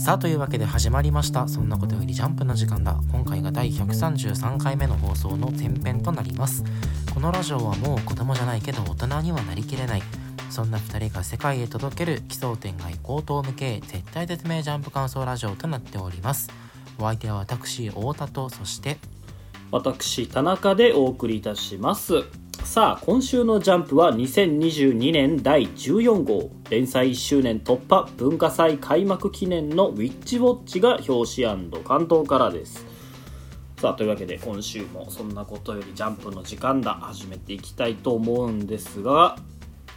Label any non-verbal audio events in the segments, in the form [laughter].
さあというわけで始まりました。そんなことよりジャンプの時間だ。今回が第133回目の放送の前編となります。このラジオはもう子供じゃないけど大人にはなりきれない。そんな2人が世界へ届ける奇想天外高等無形絶対絶命ジャンプ感想ラジオとなっております。お相手は私太田とそして私田中でお送りいたします。さあ今週の「ジャンプ」は2022年第14号。連載1周年突破文化祭開幕記念の「ウィッチウォッチ」が表紙関東からです。さあというわけで今週もそんなことよりジャンプの時間だ始めていきたいと思うんですが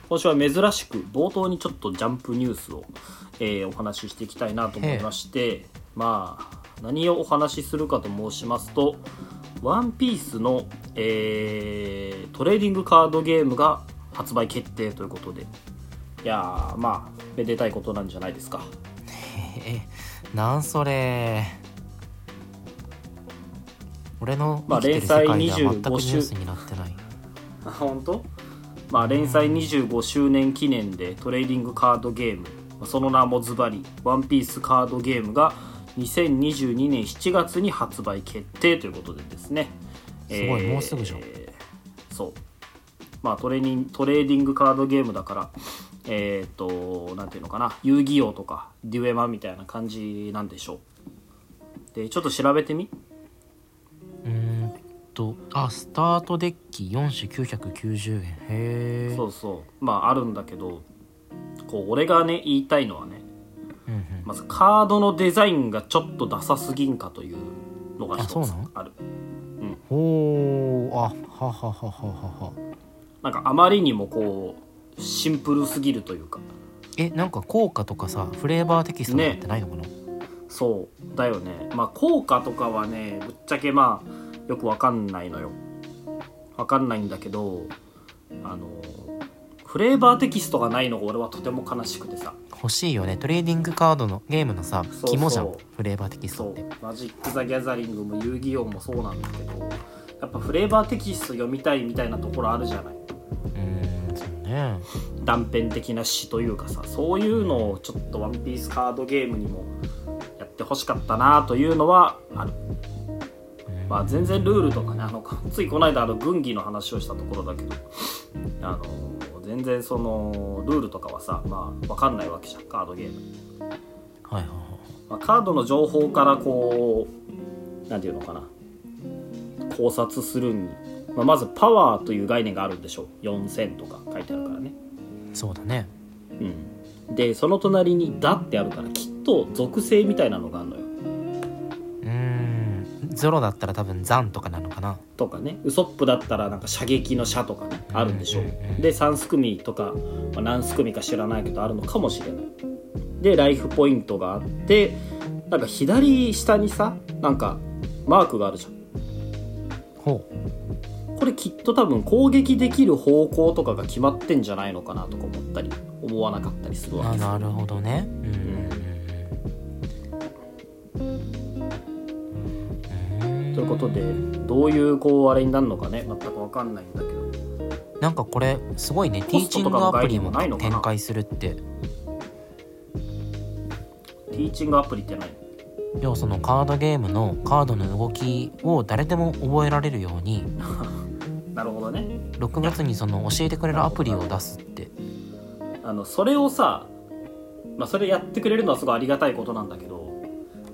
今週は珍しく冒頭にちょっとジャンプニュースを、えー、お話ししていきたいなと思いましてまあ何をお話しするかと申しますとワンピースの、えー、トレーディングカードゲームが発売決定ということで。いやまあめでたいことなんじゃないですか。えなんそれ。俺の生きてる世界では全くニュースになってない。[laughs] あ本当？まあ連載25周年記念でトレーディングカードゲーム。その名もズバリワンピースカードゲームが2022年7月に発売決定ということでですね。すごい、えー、もうすぐじゃん。そう。まあトレーニントレーディングカードゲームだからえっ、ー、となんていうのかな。遊戯王とかデュエマみたいな感じなんでしょう。でちょっと調べてみ。うんとあスタートデッキ4種990円。へえそうそう。まああるんだけどこう俺がね言いたいのはねまずカードのデザインがちょっとダサすぎんかというのが一つある。うん、ほうあはははははは。なんかあまりにもこうシンプルすぎるというか。えなんか効果とかさフレーバーテキストってないのかな、ね、そうだよね。まあ効果とかはねぶっちゃけまあよくわかんないのよ。わかんないんだけどあのフレーバーテキストがないのが俺はとても悲しくてさ。欲しいよね。トレーディングカードのゲームのさ肝じゃん。フレーバーテキストって。マジック・ザ・ギャザリングも遊戯王もそうなんだけどやっぱフレーバーテキスト読みたいみたいなところあるじゃない。うんそうね。断片的な詩というかさそういうのをちょっとワンピースカードゲームにもやってほしかったなというのはある。まあ全然ルールとかねあのついこの間あの軍議の話をしたところだけどあの全然そのルールとかはさまあ分かんないわけじゃんカードゲーム。はいはいはい、まあ、カードの情報からこう何て言うのかな。考察するに、まあ、まずパワーという概念があるんでしょう。4000とか書いてあるからね。そうだね。うん。でその隣に「だ」ってあるからきっと属性みたいなのがあるのよゾロだったら多分ザンとかなのかな。とかね。ウソップだったらなんか射撃の射とかねあるんでしょ。う,、で3すくみとか、まあ、何すくみか知らないけどあるのかもしれない。でライフポイントがあってなんか左下にさなんかマークがあるじゃん。ほう。これきっと多分攻撃できる方向とかが決まってんじゃないのかなとか思ったり思わなかったりするわけですなるほどね。うんいうことでどういうこうあれになるのかね全く分かんないんだけど。なんかこれすごいねティーチングアプリも展開するって。ティーチングアプリって何？要そのカードゲームのカードの動きを誰でも覚えられるように [laughs] なるほどね。6月にその教えてくれるアプリを出すって。あのそれをさまあそれやってくれるのはすごいありがたいことなんだけど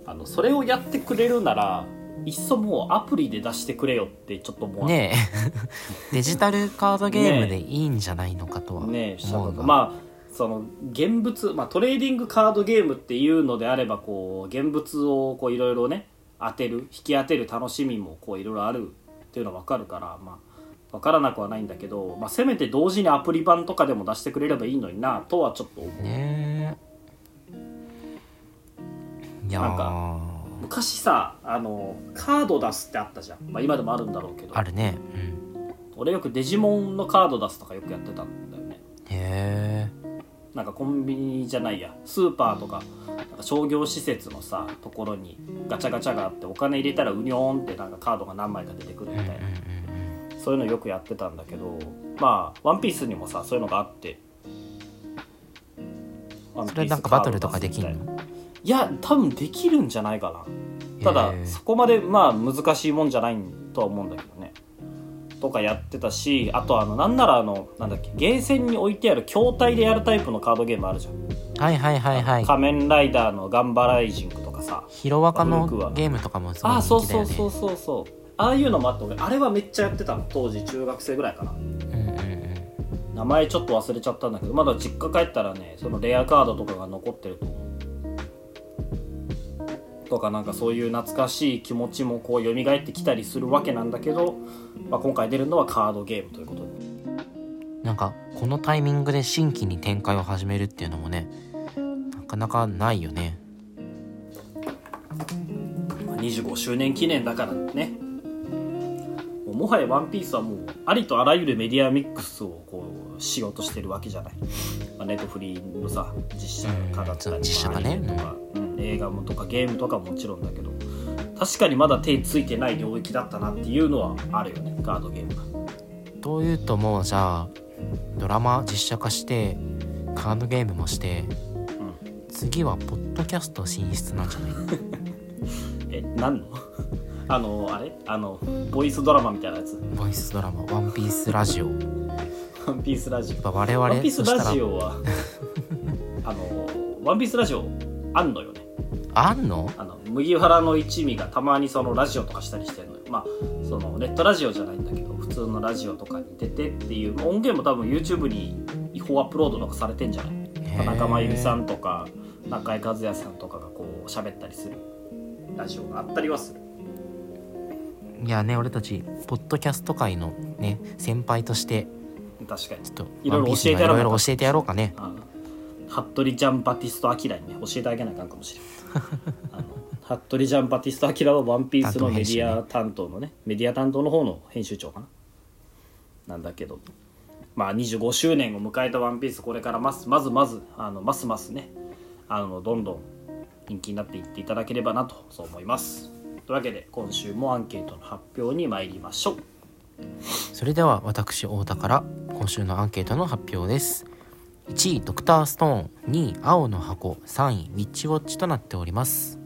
あのそれをやってくれるならいっそもうアプリで出してくれよってちょっと思うねえ。[laughs] デジタルカードゲームでいいんじゃないのかとはねえまあその現物、まあ、トレーディングカードゲームっていうのであればこう現物をいろいろね当てる引き当てる楽しみもいろいろあるっていうのは分かるからまあ分からなくはないんだけど、まあ、せめて同時にアプリ版とかでも出してくれればいいのになとはちょっと思う。ねいやなんか昔さあのカード出すってあったじゃん、まあ、今でもあるんだろうけど。あるね。うん俺よくデジモンのカード出すとかよくやってたんだよね。へえ。なんかコンビニじゃないや。スーパーとかなんか商業施設のさところにガチャガチャがあってお金入れたらうにょーんってなんかカードが何枚か出てくるみたいな、そういうのよくやってたんだけどまあワンピースにもさそういうのがあって。それなんかバトルとかできんの？いや多分できるんじゃないかな。ただそこまでまあ難しいもんじゃないとは思うんだけどね。とかやってたしあとあのなんならあのなんだっけゲーセンに置いてある筐体でやるタイプのカードゲームあるじゃん、はいはいはいはい。仮面ライダーのガンバライジングとかさ。ヒロアカのゲームとかもすごいああそう人気だよね。そうそうそうそう。ああいうのもあって俺あれはめっちゃやってたの。当時中学生ぐらいかな。名前ちょっと忘れちゃったんだけどまだ実家帰ったらねそのレアカードとかが残ってると思うとかなんかそういう懐かしい気持ちもこう蘇ってきたりするわけなんだけど、まあ、今回出るのはカードゲームということで。なんかこのタイミングで新規に展開を始めるっていうのもねなかなかないよね。まあ25周年記念だからね。もはや「ワンピースはもうありとあらゆるメディアミックスをこうしようとしてるわけじゃない、まあ、ネットフリーのさ実写化だったり、うん実写化ね。うん映画もとかゲームとかももちろんだけど確かにまだ手ついてない領域だったなっていうのはあるよねカードゲーム。がというともうじゃあドラマ実写化してカードゲームもして、次はポッドキャスト進出なんじゃない？[laughs] え何の？[laughs] あのあれ？あのボイスドラマみたいなやつ？ボイスドラマ「ワンピースラジオ」やワンピースラジっぱ我オ々ワンピースラジオは [laughs] あのワンピースラジオあんのよねあんの？あの麦わらの一味がたまにそのラジオとかしたりしてるのよ。まあそのネットラジオじゃないんだけど普通のラジオとかに出てっていう音源も多分 YouTube に違法アップロードとかされてんじゃない？田中真由美さんとか中井和也さんとかがこう喋ったりするラジオがあったりはする。いやね俺たちポッドキャスト界のね先輩として確かに。ちょっといろいろ教えてやろういろいろ教えてやろうかね。服部ジャンバティスト・アキラにね教えてあげなあかんかもしれないあの服部ジャンバティスト・アキラは「ワンピースのメディア担当のねメディア担当の方の編集長かな。なんだけど。まあ25周年を迎えた「ワンピースこれからますまずまずあのますますねあのどんどん人気になっていっていただければなとそう思います。というわけで今週もアンケートの発表に参りましょう。それでは私太田から今週のアンケートの発表です。1位ドクターストーン2位青の箱3位ウィッチウォッチとなっております。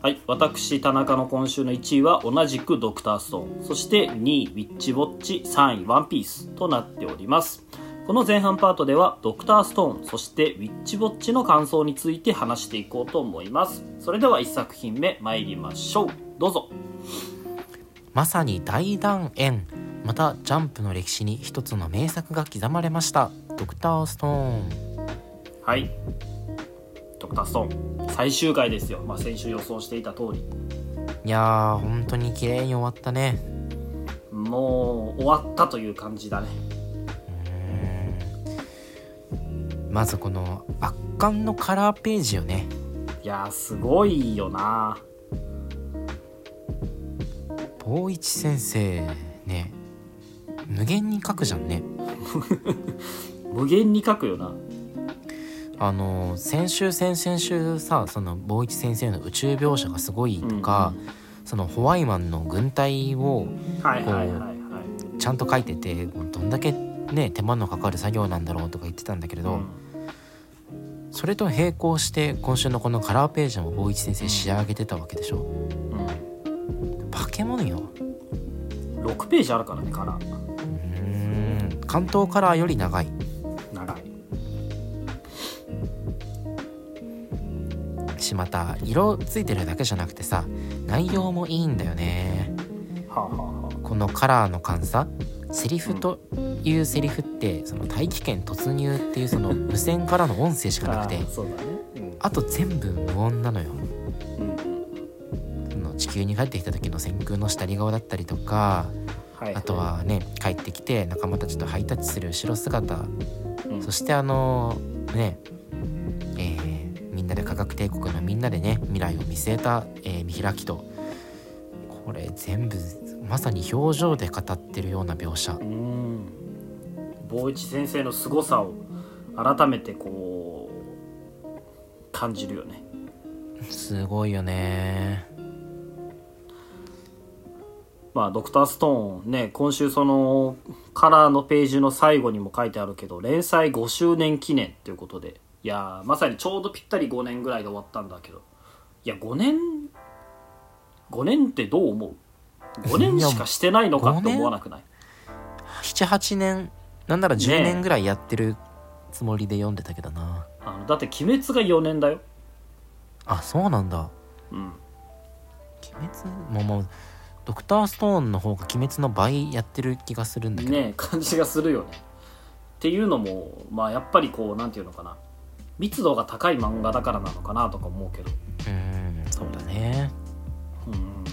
はい、私田中の今週の1位は同じくドクターストーン。そして2位ウィッチウォッチ3位ワンピースとなっております。この前半パートではドクターストーンそしてウィッチウォッチの感想について話していこうと思います。それでは1作品目参りましょう。どうぞ。まさに大団円またジャンプの歴史に一つの名作が刻まれました。ドクターストーン。はい。ドクターストーン。最終回ですよ、まあ、先週予想していた通り。いやー本当に綺麗に終わったね。もう終わったという感じだね。まずこの圧巻のカラーページよね。いやーすごいよな。坊一先生ね無限に書くじゃんね。[laughs] 無限に書くよな。あの先週先々週さその坊一先生の宇宙描写がすごいとか、そのホワイマンの軍隊をちゃんと書いててどんだけね手間のかかる作業なんだろうとか言ってたんだけれど、うん。それと並行して今週のこのカラーページも坊一先生仕上げてたわけでしょ。うん。化け物よ。6ページあるからねカラー関東カラーより長い。長い。しまた色ついてるだけじゃなくてさ内容もいいんだよね。はあ、はあはこのカラーの感さセリフというセリフってその大気圏突入っていうその無線からの音声しかあ、なくてあね。うん。あと全部無音なのよ。うんその地球に帰ってきた時の先空の下り顔だったりとかはい。あとはね帰ってきて仲間たちとハイタッチする後ろ姿。うん。そしてあのねえーみんなで科学帝国のみんなでね未来を見据えた、えー見開きと。これ全部まさに表情で語ってるような描写。うん。坊一先生の凄さを改めてこう感じるよね。すごいよねまあドクターストーンね今週そのカラーのページの最後にも書いてあるけど連載5周年記念ということでいやーまさにちょうどぴったり5年ぐらいで終わったんだけどいや5年5年ってどう思う？5年しかしてないのかって思わなくない？78年？なんなら10年ぐらいやってるつもりで読んでたけどな、あのだって「鬼滅」が4年だよ。あそうなんだ。うん。鬼滅？もうもうドクターストーンの方が鬼滅の倍やってる気がするんだけど、ね感じがするよね。っていうのもまあやっぱりこうなんていうのかな。密度が高い漫画だからなのかなとか思うけど。うーんそうだね。うん。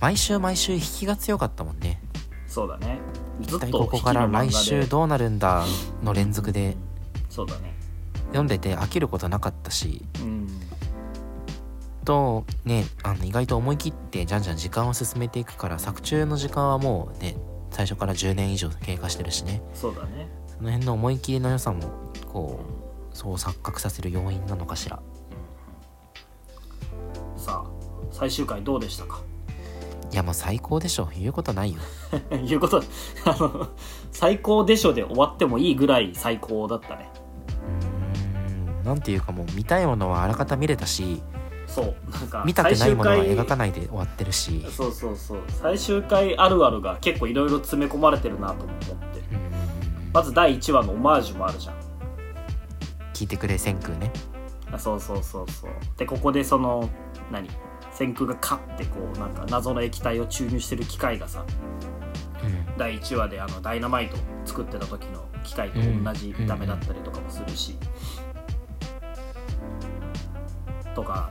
毎週毎週引きが強かったもんね。そうだね。ず一体ここから来週どうなるんだの連続で。そうだね。読んでて飽きることなかったし。うんとねあの意外と思い切ってじゃんじゃん時間を進めていくから作中の時間はもうね最初から10年以上経過してるしね。そうだね。その辺の思い切りの良さもこうそう錯覚させる要因なのかしら。さあ最終回どうでしたか？いやもう最高でしょ言うことないよ。[laughs] いうことあの最高でしょで終わってもいいぐらい最高だったね。うーん。なんていうかもう見たいものはあらかた見れたしそう。なんか見たくないものは描かないで終わってるし。そうそうそう。最終回あるあるが結構いろいろ詰め込まれてるなと思って。まず第1話のオマージュもあるじゃん。聞いてくれ千空ね。あそうそうそうそう。でここでその何？千空がカッてこうなんか謎の液体を注入してる機械がさうん。第1話であのダイナマイト作ってた時の機械と同じ見た目だったりとかもするし、とか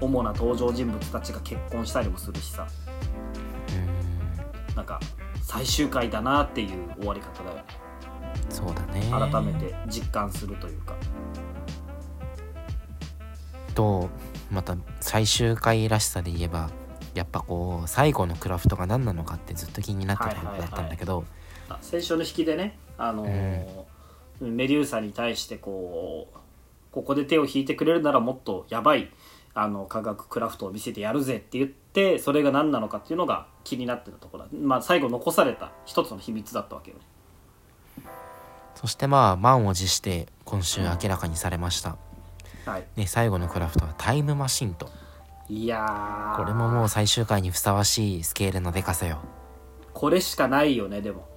主な登場人物たちが結婚したりもするしさ。うなんか最終回だなっていう終わり方だよね。そうだね。改めて実感するというか。とまた最終回らしさで言えばやっぱこう最後のクラフトが何なのかってずっと気になってたことだったんだけど、あ先週の引きでねあのーメデューサに対してこうここで手を引いてくれるならもっとやばいあの科学クラフトを見せてやるぜって言ってそれが何なのかっていうのが気になってたところ。だ、まあ、最後残された一つの秘密だったわけよ。ねそしてまあ満を持して今週明らかにされました、はい。ね、最後のクラフトはタイムマシンと。いやー。これももう最終回にふさわしいスケールのでかさよ。これしかないよねでも。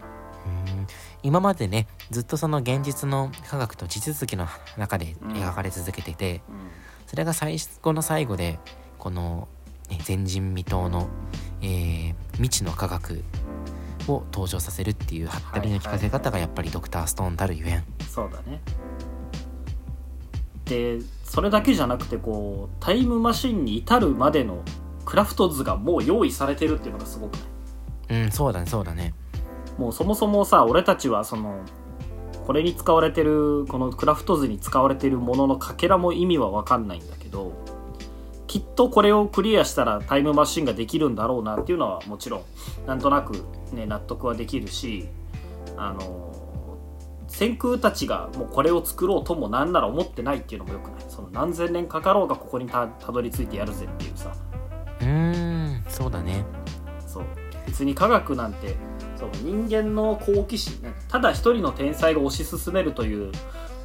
うん。今までねずっとその現実の科学と地続きの中で描かれ続けてて、うんそれが最後の最後でこの、ね、前人未到の、えー未知の科学を登場させるっていうはったりの聞かせ方がやっぱりドクターストーンたるゆえん。そうだね。でそれだけじゃなくてこうタイムマシンに至るまでのクラフト図がもう用意されてるっていうのがすごくない？うんそうだねそうだね。もうそもそもさ俺たちはそのこれに使われてるこのクラフト図に使われてるもののかけらも意味は分かんないんだけどきっとこれをクリアしたらタイムマシンができるんだろうなっていうのはもちろんなんとなくね納得はできるしあの先空たちがもうこれを作ろうともなんなら思ってないっていうのもよくない。その何千年かかろうがここにたたどり着いてやるぜっていうさ。うーんそうだね。そう別に科学なんてそう人間の好奇心ねただ一人の天才が推し進めるという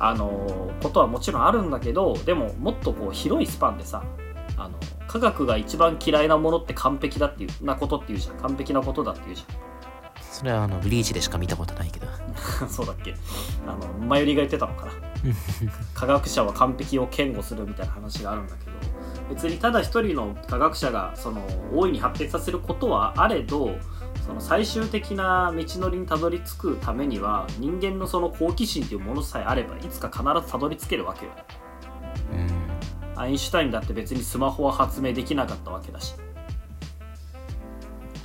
あのことはもちろんあるんだけどでももっとこう広いスパンでさあの科学が一番嫌いなものって完璧だっていうなことっていうじゃん。完璧なことだっていうじそれはあのブリーチでしか見たことないけど。ゃ [laughs] んそうだっけ。あの前よりが言ってたのかな。[laughs] 科学者は完璧を堅護するみたいな話があるんだけど別にただ一人の科学者がその大いに発展させることはあれどその最終的な道のりにたどり着くためには人間のその好奇心というものさえあればいつか必ずたどり着けるわけよ。うんアインシュタインだって別にスマホは発明できなかったわけだし。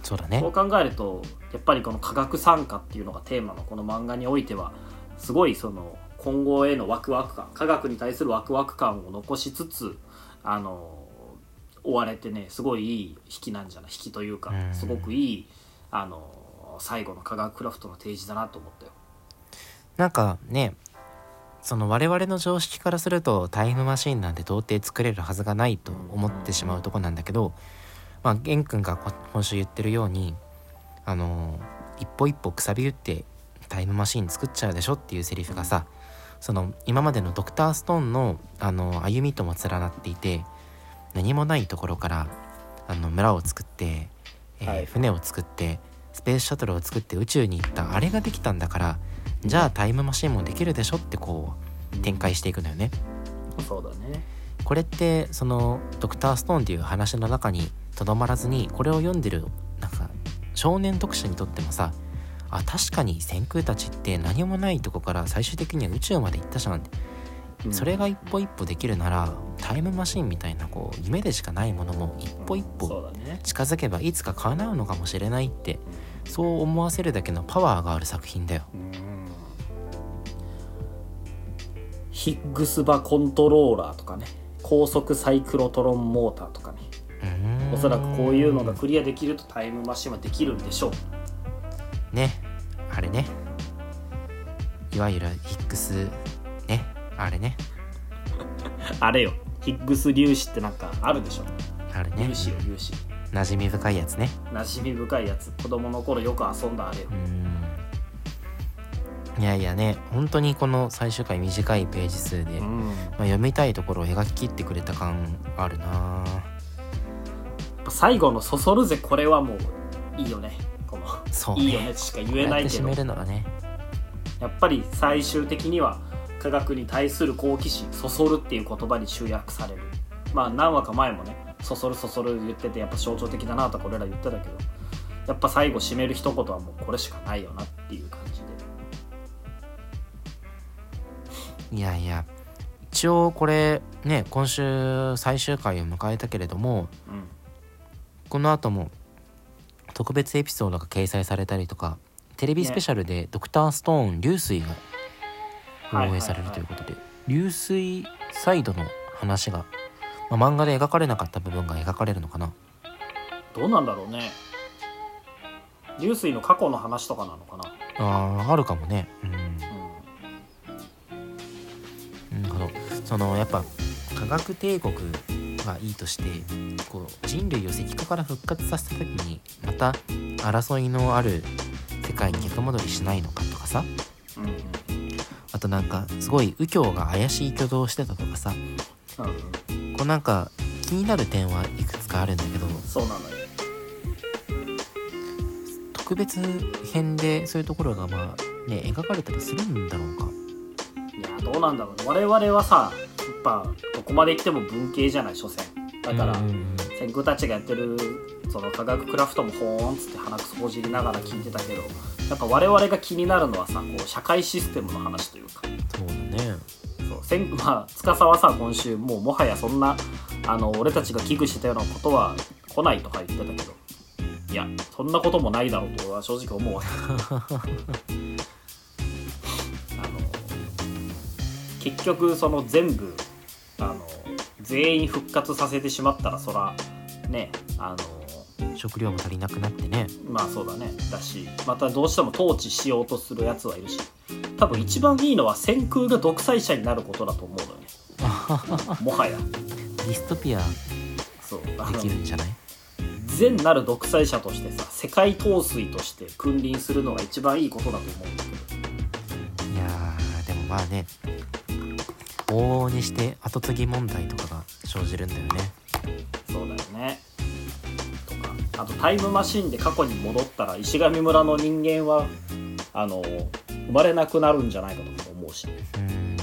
そうだね。そう考えるとやっぱりこの科学参加っていうのがテーマのこの漫画においてはすごいその今後へのワクワク感科学に対するワクワク感を残しつつあの追われてねすごいいい引きなんじゃない？引きというかうん。すごくいいあの最後の科学クラフトの提示だなと思ったよ。なんかねその我々の常識からするとタイムマシンなんて到底作れるはずがないと思ってしまうとこなんだけど、まあ、玄君がこ今週言ってるようにあの一歩一歩くさび打ってタイムマシン作っちゃうでしょっていうセリフがさその今までのドクターストーンのあの歩みとも連なっていて何もないところからあの村を作って、えーはい船を作ってスペースシャトルを作って宇宙に行ったあれができたんだからじゃあタイムマシンもできるでしょってこう展開していくのよね。そうだねこれってそのドクターストーンっていう話の中にとどまらずにこれを読んでるなんか少年読者にとってもさあ確かに先空たちって何もないとこから最終的には宇宙まで行ったじゃんそれが一歩一歩できるならタイムマシンみたいなこう夢でしかないものも一歩一そ歩近づけばいつか叶うのかもしれないってそう思わせるだけのパワーがある作品だよ。ヒッグスバコントローラーとかね。高速サイクロトロンモーターとかね。おそらくこういうのがクリアできるとタイムマシンはできるんでしょうねあれね。いわゆるヒックスねあれね。[laughs] あれよ。ヒッグス粒子ってなんかあるでしょ。あれね。粒子よ粒子。馴染み深いやつね。馴染み深いやつ。子供の頃よく遊んだあれよ。いやいやね本当にこの最終回短いページ数で、まうん。あ、読みたいところを描き切ってくれた感あるな。最後のそそるぜこれはもう。いいよねそうね。いいよねしか言えないけど。こうやって締めるのがねやっぱり最終的には科学に対する好奇心そそるっていう言葉に集約される。まあ何話か前もねそそるそそる言っててやっぱ象徴的だなとか俺ら言ってたけど。やっぱ最後締める一言はもうこれしかないよなっていう感じで。いやいや。一応これね今週最終回を迎えたけれどもうん。この後も特別エピソードが掲載されたりとかテレビスペシャルでドクターストーン流水が放映されるということで流水サイドの話が、まあ、漫画で描かれなかった部分が描かれるのかな。どうなんだろうね。流水の過去の話とかなのかな。あーあるかもね。うん。うんなるほど。そのやっぱ科学帝国はいいとしてこう人類を石化から復活させた時にまた争いのある世界に逆戻りしないのかとかさ。うんうん。あとなんかすごい右京が怪しい挙動をしてたとかさ。うん。こうなんか気になる点はいくつかあるんだけど。そうなのよ。特別編でそういうところがまあね描かれたりするんだろうか。いやどうなんだろうね。我々はさやっぱどこまで行っても文系じゃない所詮。だから、先空たちがやってるその科学クラフトもほーんっつって鼻くそほじりながら聞いてたけどやっぱ我々が気になるのはさこう社会システムの話というか。そうだね。そうせん [laughs] まあ司はさ今週もうもはやそんなあの俺たちが危惧してたようなことは来ないとか言ってたけど。いやそんなこともないだろうと俺は正直思うわけ [laughs] 結局その全部あの全員復活させてしまったらそらねあの食料も足りなくなってね。まあそうだね。だしまたどうしても統治しようとするやつはいるし多分一番いいのは先空が独裁者になることだと思うのよね。[laughs] もはや。ディストピアそう。できるんじゃない？善なる独裁者としてさ世界統帥として君臨するのが一番いいことだと思うんだけど。いやーでもまあね往々にして後継ぎ問題とかが生じるんだよね。そうだよね。とかあとタイムマシンで過去に戻ったら石神村の人間はあの生まれなくなるんじゃないかとかも思うし。うん。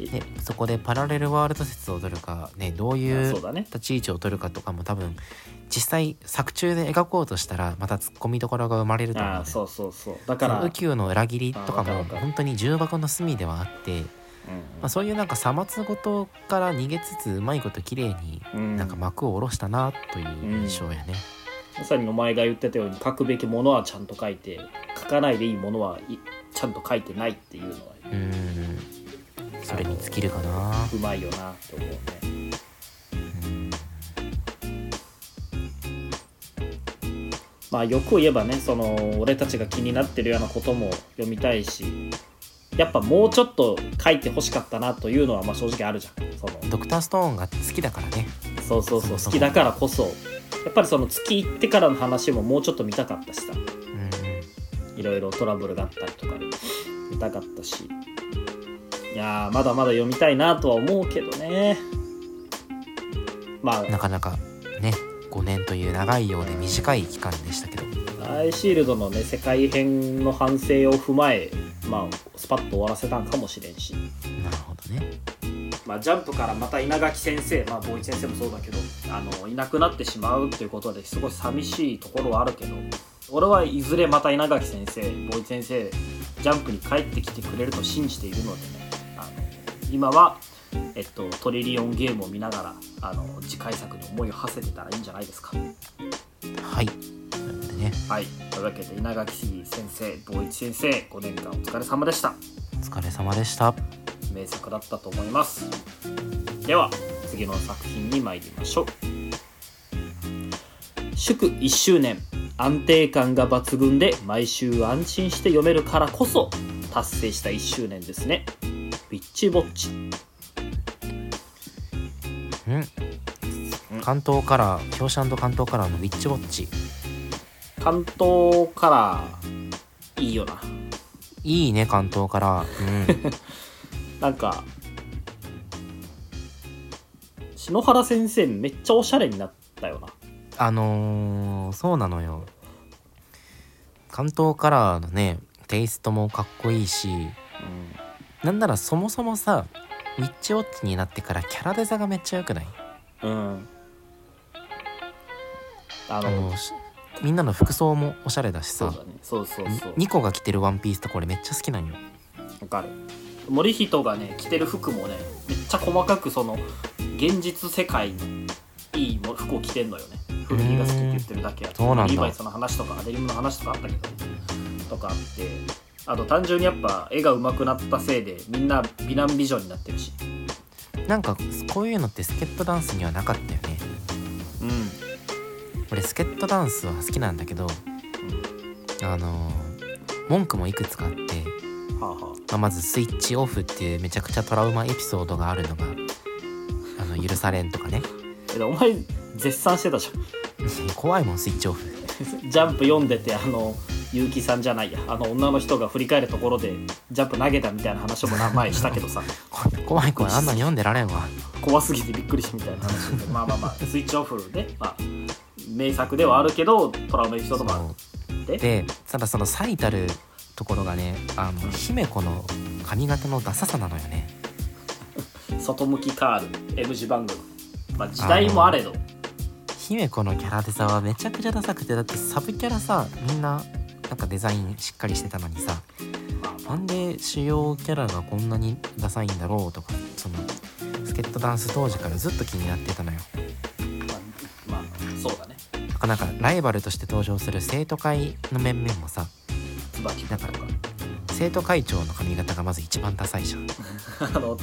えでそこでパラレルワールド説を取るかねどういう立ち位置を取るかとかも多分実際作中で描こうとしたらまた突っ込みどころが生まれると思うんだよああそうそうそう。だから宇宙の裏切りとかも本当に重箱の隅ではあって、まあ、そういうなんかさまつごとから逃げつつうまいこと綺麗にうん。なんか幕を下ろしたなという印象やね。まさにお前が言ってたように書くべきものはちゃんと書いて書かないでいいものはいちゃんと書いてないっていうのはうん。それに尽きるかな。うまいよなって思うね。うん。まあよく言えばねその俺たちが気になってるようなことも読みたいしやっぱもうちょっと書いてほしかったなというのはまあ正直あるじゃん。その。ドクターストーンが好きだからね。そうそうそう。好きだからこそ。やっぱりその月行ってからの話ももうちょっと見たかったしさ。うん。いろいろトラブルがあったりとかで見たかったし。いやーまだまだ読みたいなとは思うけどね。まあ。なかなかね5年という長いようで短い期間でしたけどアイシールドのね世界編の反省を踏まえまあスパッと終わらせたんかもしれんし。なるほどね。まあ、ジャンプからまた稲垣先生、まあ、坊一先生もそうだけどあのいなくなってしまうっていうことですごい寂しいところはあるけど俺はいずれまた稲垣先生坊一先生ジャンプに帰ってきてくれると信じているのでねあの今は、えっと、トリリオンゲームを見ながらあの次回作に思いを馳せてたらいいんじゃないですか。はいね。はい、というわけで稲垣先生坊一先生5年間お疲れ様でした。お疲れ様でした。名作だったと思います。では次の作品に参りましょう。祝1周年安定感が抜群で毎週安心して読めるからこそ達成した1周年ですね。ウィッチウォッチ。うん。関東カラー京シャンド関東カラーのウィッチウォッチ関東カラーいいよな。いいね関東カラー。うん。[laughs] なんか篠原先生めっちゃおしゃれになったよな。あのー、そうなのよ。関東カラーのねテイストもかっこいいしなんならそもそもさウィッチウォッチになってからキャラデザがめっちゃ良くない？うん、うん、ああののしみんなの服装もおしゃれだしさ。そうだね。そうそうそう。ニコが着てるワンピースとこれめっちゃ好きなんよ。わかる。森人がね着てる服もねめっちゃ細かくその現実世界のいいも服を着てんのよね。古着が好きって言ってるだけやそうなんだ。リーバイスの話とかデニムの話とかあったけど。とかあって。あと単純にやっぱ絵が上手くなったせいでみんな美男美女になってるし。なんかこういうのってスケットダンスにはなかったよね。うん俺スケットダンスは好きなんだけどあの文句もいくつかあって、はあはまあ、まずスイッチオフっていうめちゃくちゃトラウマエピソードがあるのがあの許されんとかね。お前絶賛してたじ怖いもんスイッチオフ。ゃんジャンプ読んでてあの結城さんじゃないや。あの女の人が振り返るところでジャンプ投げたみたいな話もな前したけどさ。こ [laughs] 怖い怖いあんなの読んでられんわ。怖すぎてびっくりしたみたいな話で。まあまあまあスイッチオフで、まあ、名作ではあるけどトラウマエピソードもあるででただその最たるところがねあの姫子の髪型のダサさなのよね。外向きカール M 字番組。まあ時代もあれど。姫子のキャラデザはめちゃくちゃダサくてだってサブキャラさみんななんかデザインしっかりしてたのにさなんで主要キャラがこんなにダサいんだろうとかそのスケットダンス当時からずっと気になってたのよかなかライバルとして登場する生徒会の面々もさ椿君とか生徒会長の髪型がまず一番ダサいじゃん。[laughs] あの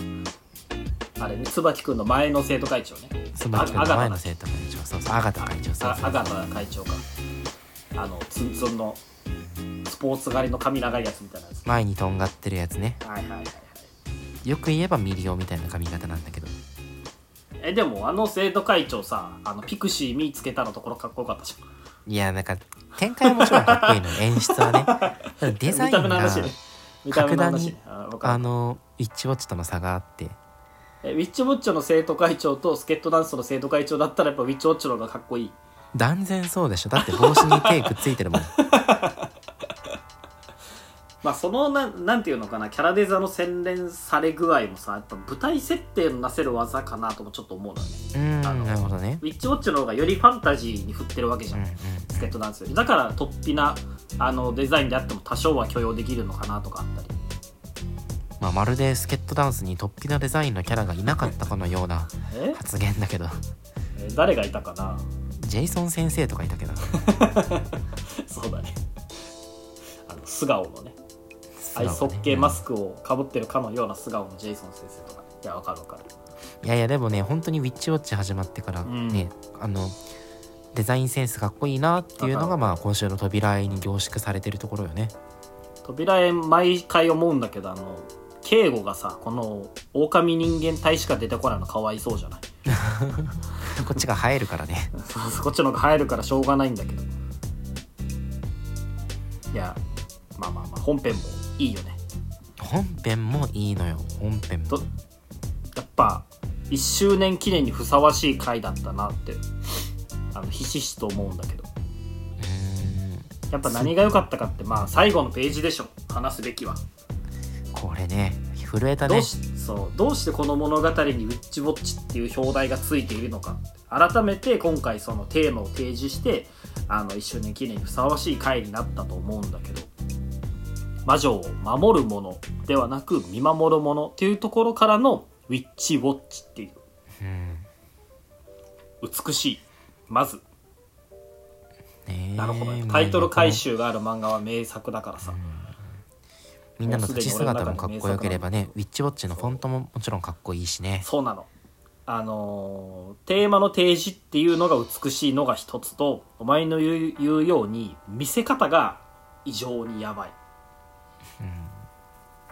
あれね椿君の前の生徒会長ね。椿君あの前の生徒会長。そうそうアガタ会長。そうそう。あアガタ会長か。あのツンツンのスポーツ狩りの髪長いやつみたいなやつ。前にとんがってるやつね。はいはいはいはい。よく言えばミリオみたいな髪型なんだけどえでもあの生徒会長さあのピクシー見つけたのところかっこよかったじゃん。いやなんか展開はもちろんかっこいいの。よ [laughs] 演出はね。デザインが格段にあのウィッチウォッチとの差があって。えウィッチウォッチョの生徒会長とスケットダンスの生徒会長だったらやっぱウィッチウォッチョの方がかっこいい。断然そうでしょ。だって帽子に手くっついてるもん [laughs] まあそのなんなんていうのかなキャラデザの洗練され具合もさやっぱ舞台設定のなせる技かなともちょっと思うのよね。うーんあのなるほどね。ウィッチウォッチョの方がよりファンタジーに振ってるわけじゃん、うんうんスケットダンスよりだから突飛なあのデザインであっても多少は許容できるのかなとかあったり。まあ、まるでスケットダンスに突飛なデザインのキャラがいなかったかのようなえ？発言だけど。え誰がいたかな？ジェイソン先生とかいたけど。[laughs] そうだね。あの素顔のねアイスホッケーマスクをかぶってるかのような素顔のジェイソン先生とか。いやわかるわかる。いやいやでもね本当にウィッチウォッチ始まってからうん。ね、あのデザインセンスかっこいいなっていうのがまあ今週の扉絵に凝縮されてるところよね。扉絵毎回思うんだけどあの敬吾がさこの狼人間体しか出てこないのかわいそうじゃない？[laughs] こっちが映えるからね。[laughs] こっちの方が入るからしょうがないんだけど。いやまあまあまあ本編もいいよね。本編もいいのよ本編も。どやっぱ1周年記念にふさわしい回だったなってあのひしひしと思うんだけど。うーん。やっぱ何が良かったかってまあ最後のページでしょ。話すべきは。これね震えたね。どうしそうどうしてこの物語にウィッチウォッチっていう表題がついているのか。改めて今回そのテーマを提示してあの1周年記念にふさわしい回になったと思うんだけど魔女を守るものではなく見守るものっていうところからのウィッチウォッチっていう。うん美しい。まず。ねえなるほどね。まあタイトル回収がある漫画は名作だからさ。みんなの立ち姿もかっこよければねウィッチウォッチのフォントももちろんかっこいいしね。そうなの。あのーテーマの提示っていうのが美しいのが一つとお前の言う言うように見せ方が異常にやばい、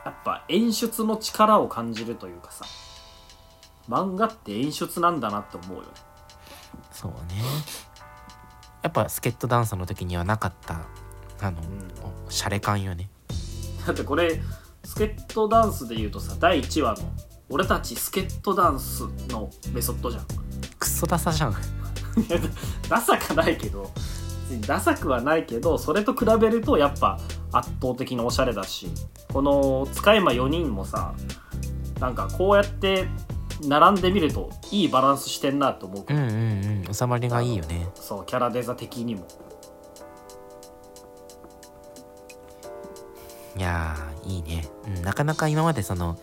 やっぱ演出の力を感じるというかさ漫画って演出なんだなって思うよね。そうね。やっぱスケットダンスの時にはなかったあの、シャレ感よね。だってこれスケットダンスで言うとさ第1話の「俺たちスケットダンス」のメソッドじゃん。クソダサじゃん。[laughs] ダサくないけど別にダサくはないけどそれと比べるとやっぱ圧倒的におしゃれだしこの使い魔4人もさなんかこうやって並んでみるといいバランスしてんなと思うけど、うんうんうん。収まりがいいよね。そうキャラデザ的にも。いやーいいね、うん、なかなか今までその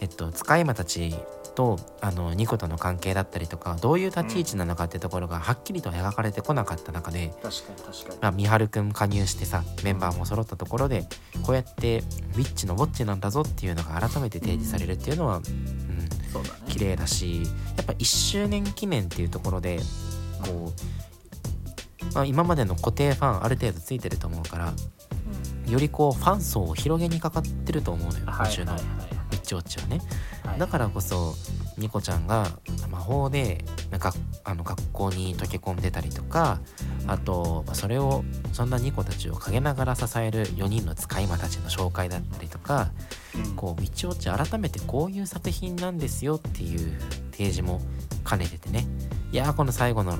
えっと使い魔たちとあのニコとの関係だったりとかどういう立ち位置なのかってところがはっきりと描かれてこなかった中で、美晴くん加入してさメンバーも揃ったところでこうやってウィッチのウォッチなんだぞっていうのが改めて提示されるっていうのは、うん、そうだね。綺麗だしやっぱ1周年記念っていうところでこう、まあ、今までの固定ファンある程度ついてると思うからよりこうファン層を広げにかかってると思うのようん、今週のウはいはい。ィッチウォッチはね。はいだからこそニコちゃんが魔法でなんかあの学校に溶け込んでたりとかあとまあそれをそんなニコたちを陰ながら支える4人の使い魔たちの紹介だったりとかうんこうウィッチウォッチ改めてこういう作品なんですよっていう提示も兼ねててねいやーこの最後の、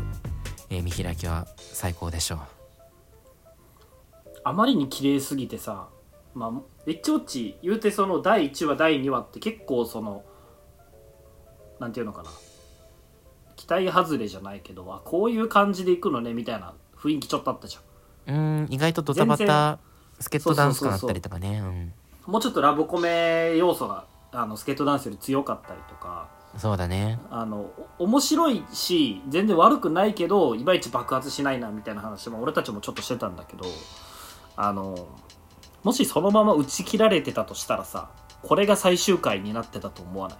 えー見開きは最高でしょう。あまりに綺麗すぎてさまあウィッチウォッチ言うてその第1話第2話って結構そのなんていうのかな。期待外れじゃないけどあこういう感じでいくのねみたいな雰囲気ちょっとあったじゃん。うーん意外とドタバ全タスケットダンス感あったりとかね。うん。もうちょっとラブコメ要素があのスケートダンスより強かったりとかそうだね。あのお面白いし全然悪くないけどいまいち爆発しないなみたいな話も俺たちもちょっとしてたんだけどあのもしそのまま打ち切られてたとしたらさこれが最終回になってたと思わない？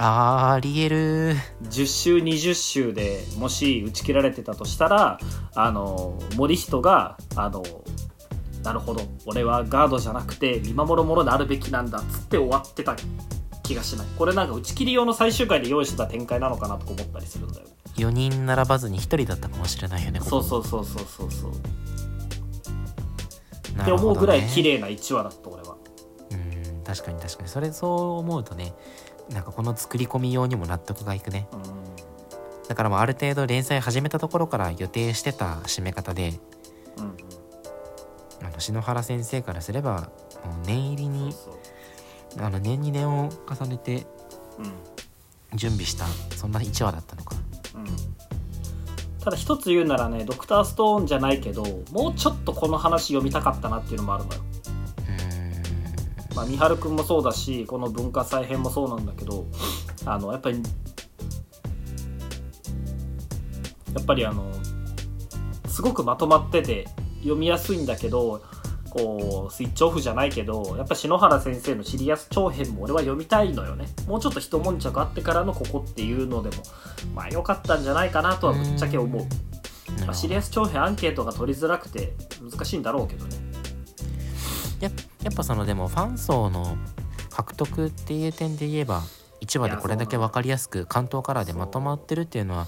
あーありえる。10週20週でもし打ち切られてたとしたらあの森人があのなるほど俺はガードじゃなくて見守るものであるべきなんだっつって終わってた気がしない。これなんか打ち切り用の最終回で用意してた展開なのかなとか思ったりするんだよ4人並ばずに1人だったかもしれないよねそううそうそうそうそうそうっって思うぐらい綺麗麗な1話だった俺は。うん確かに確かに。それそう思うとねなんかこの作り込み用にも納得がいくね。うん。だからもうある程度連載始めたところから予定してた締め方でうんうん。あの篠原先生からすればもう念入りにあの年に年を重ねてうん。準備したそんな1話だったのか。うんただ一つ言うならねドクターストーンじゃないけどもうちょっとこの話読みたかったなっていうのもあるのよ。まあ、三春くんもそうだしこの文化祭編もそうなんだけどあのやっぱりやっぱりあのすごくまとまってて読みやすいんだけどこうスイッチオフじゃないけどやっぱ篠原先生のシリアス長編も俺は読みたいのよね。もうちょっと一悶着あってからのここっていうのでもまあ良かったんじゃないかなとはぶっちゃけ思う、まあ、シリアス長編アンケートが取りづらくて難しいんだろうけどね。ややっぱそのでもファン層の獲得っていう点で言えば1話でこれだけ分かりやすく関東カラーでまとまってるっていうのは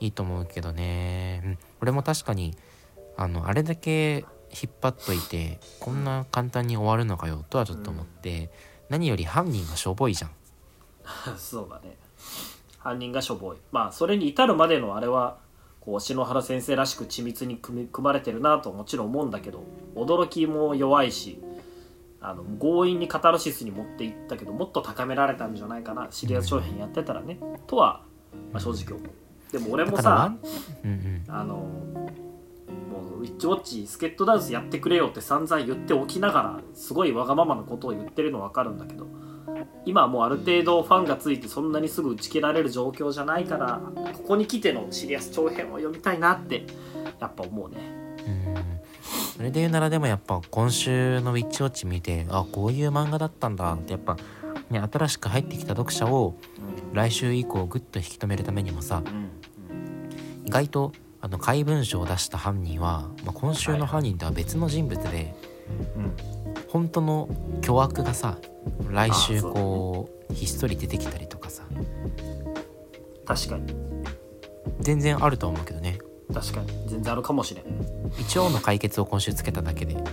いいと思うけどね、うん、俺も確かにあのあれだけ引っ張っといてこんな簡単に終わるのかよとはちょっと思って、何より犯人がしょぼいじゃん。[laughs] そうだね。犯人がしょぼい。まあそれに至るまでのあれはこう篠原先生らしく緻密に組まれてるなともちろん思うんだけど驚きも弱いしあの強引にカタルシスに持っていったけどもっと高められたんじゃないかなシリアス長編やってたらね。とは、まあ、正直思う。でも俺もさうんうん。あのもうウィッチウォッチスケットダンスやってくれよって散々言っておきながらすごいわがままなことを言ってるの分かるんだけど今はもうある程度ファンがついてそんなにすぐ打ち切られる状況じゃないからここに来てのシリアス長編を読みたいなってやっぱ思うね。うん。それで言うならでもやっぱ今週の「ウィッチウォッチ」見てあこういう漫画だったんだってやっぱ、ね、新しく入ってきた読者を来週以降グッと引き止めるためにもさ意外とあの怪文書を出した犯人は、まあ、今週の犯人とは別の人物で、うん。本当の巨悪がさ来週こうひっそり出てきたりとかさ。確かに。全然あるとは思うけどね。確かに。全然あるかもしれん、一応の解決を今週つけただけで。うん。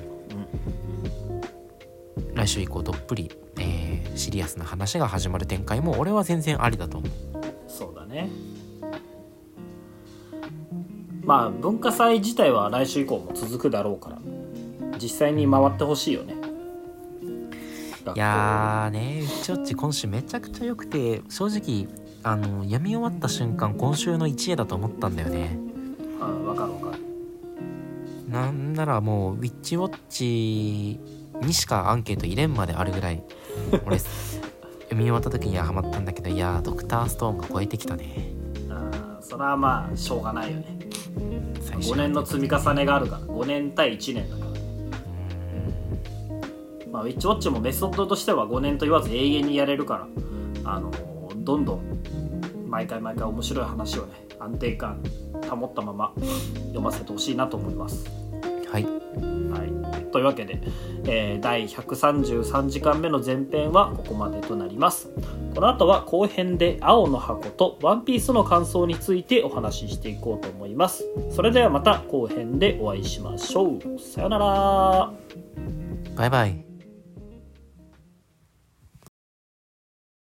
来週以降どっぷり、えーシリアスな話が始まる展開も俺は全然ありだと思う。そうだねまあ文化祭自体は来週以降も続くだろうから実際に回ってほしいよね。いやーねうちおっち今週めちゃくちゃ良くて正直あの読み終わった瞬間今週の1位だと思ったんだよね。あ分かる分かる。なんならもうウィッチウォッチにしかアンケート入れんまであるぐらい俺 [laughs] 読み終わった時にはハマったんだけどいやードクターストーンが超えてきたね。あーそれはまあしょうがないよね5年の積み重ねがあるから5年対1年だから。まあウィッチウォッチもメソッドとしては5年と言わず永遠にやれるからあのどんどん毎回毎回面白い話をね安定感保ったまま読ませてほしいなと思います。はい、というわけで、えー第133時間目の前編はここまでとなります。この後は後編で「青の箱」と「ワンピースの感想についてお話ししていこうと思います。それではまた後編でお会いしましょう。さよなら。バイバイ。